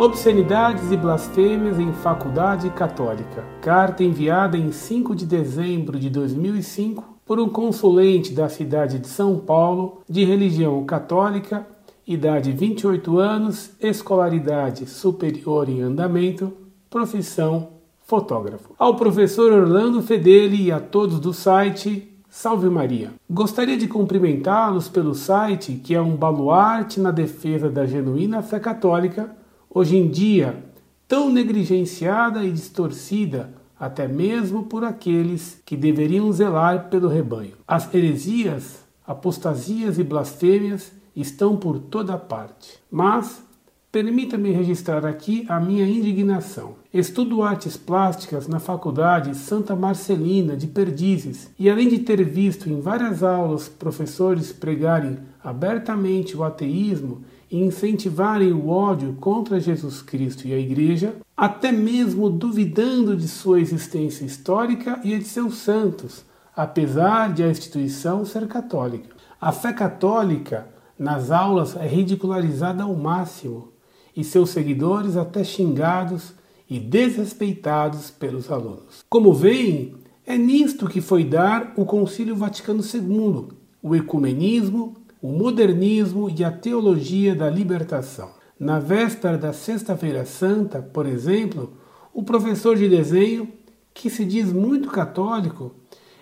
Obscenidades e blasfêmias em faculdade católica. Carta enviada em 5 de dezembro de 2005 por um consulente da cidade de São Paulo, de religião católica, idade 28 anos, escolaridade superior em andamento, profissão fotógrafo. Ao professor Orlando Fedeli e a todos do site, Salve Maria! Gostaria de cumprimentá-los pelo site, que é um baluarte na defesa da genuína fé católica, hoje em dia tão negligenciada e distorcida até mesmo por aqueles que deveriam zelar pelo rebanho. As heresias, apostasias e blasfêmias estão por toda parte. Mas Permita-me registrar aqui a minha indignação. Estudo artes plásticas na Faculdade Santa Marcelina de Perdizes e, além de ter visto em várias aulas professores pregarem abertamente o ateísmo e incentivarem o ódio contra Jesus Cristo e a Igreja, até mesmo duvidando de sua existência histórica e de seus santos, apesar de a instituição ser católica. A fé católica nas aulas é ridicularizada ao máximo e seus seguidores até xingados e desrespeitados pelos alunos. Como veem, é nisto que foi dar o Concílio Vaticano II, o ecumenismo, o modernismo e a teologia da libertação. Na véspera da Sexta-feira Santa, por exemplo, o professor de desenho, que se diz muito católico,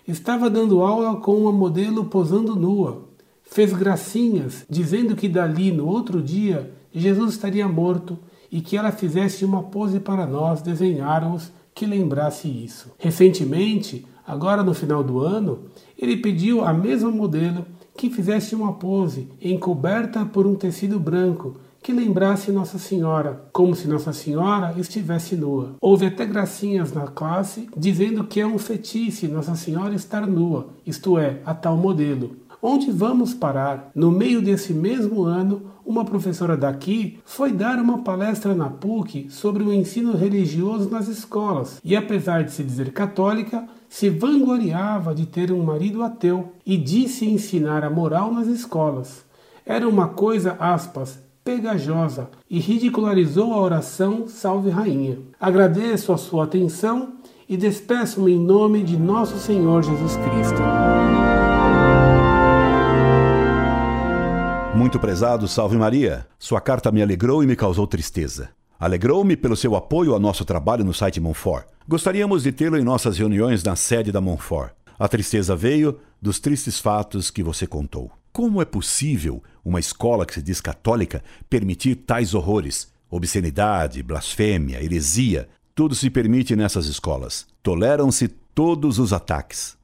estava dando aula com uma modelo posando nua. Fez gracinhas, dizendo que dali no outro dia Jesus estaria morto e que ela fizesse uma pose para nós desenharmos que lembrasse isso. Recentemente, agora no final do ano, ele pediu à mesma modelo que fizesse uma pose encoberta por um tecido branco que lembrasse Nossa Senhora, como se Nossa Senhora estivesse nua. Houve até gracinhas na classe dizendo que é um fetiche Nossa Senhora estar nua, isto é, a tal modelo. Onde vamos parar? No meio desse mesmo ano, uma professora daqui foi dar uma palestra na PUC sobre o ensino religioso nas escolas e, apesar de se dizer católica, se vangloriava de ter um marido ateu e disse ensinar a moral nas escolas. Era uma coisa, aspas, pegajosa e ridicularizou a oração Salve Rainha. Agradeço a sua atenção e despeço-me em nome de nosso Senhor Jesus Cristo. Muito prezado, salve Maria. Sua carta me alegrou e me causou tristeza. Alegrou-me pelo seu apoio ao nosso trabalho no site Monfort. Gostaríamos de tê-lo em nossas reuniões na sede da Monfort. A tristeza veio dos tristes fatos que você contou. Como é possível uma escola que se diz católica permitir tais horrores? Obscenidade, blasfêmia, heresia, tudo se permite nessas escolas. Toleram-se todos os ataques,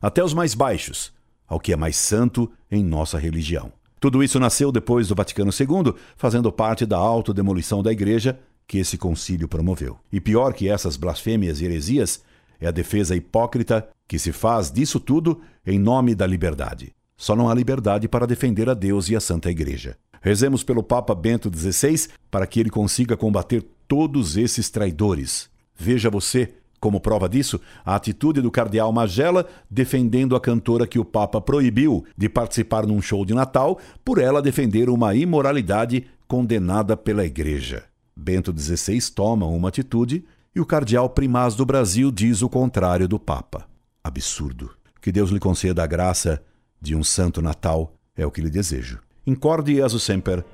até os mais baixos, ao que é mais santo em nossa religião. Tudo isso nasceu depois do Vaticano II, fazendo parte da autodemolição da Igreja que esse concílio promoveu. E pior que essas blasfêmias e heresias é a defesa hipócrita que se faz disso tudo em nome da liberdade. Só não há liberdade para defender a Deus e a Santa Igreja. Rezemos pelo Papa Bento XVI para que ele consiga combater todos esses traidores. Veja você como prova disso, a atitude do cardeal Magela defendendo a cantora que o Papa proibiu de participar num show de Natal por ela defender uma imoralidade condenada pela Igreja. Bento XVI toma uma atitude e o cardeal primaz do Brasil diz o contrário do Papa. Absurdo. Que Deus lhe conceda a graça de um santo Natal é o que lhe desejo. Incorde e semper,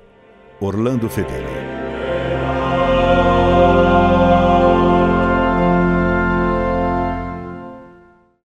Orlando Fedeli.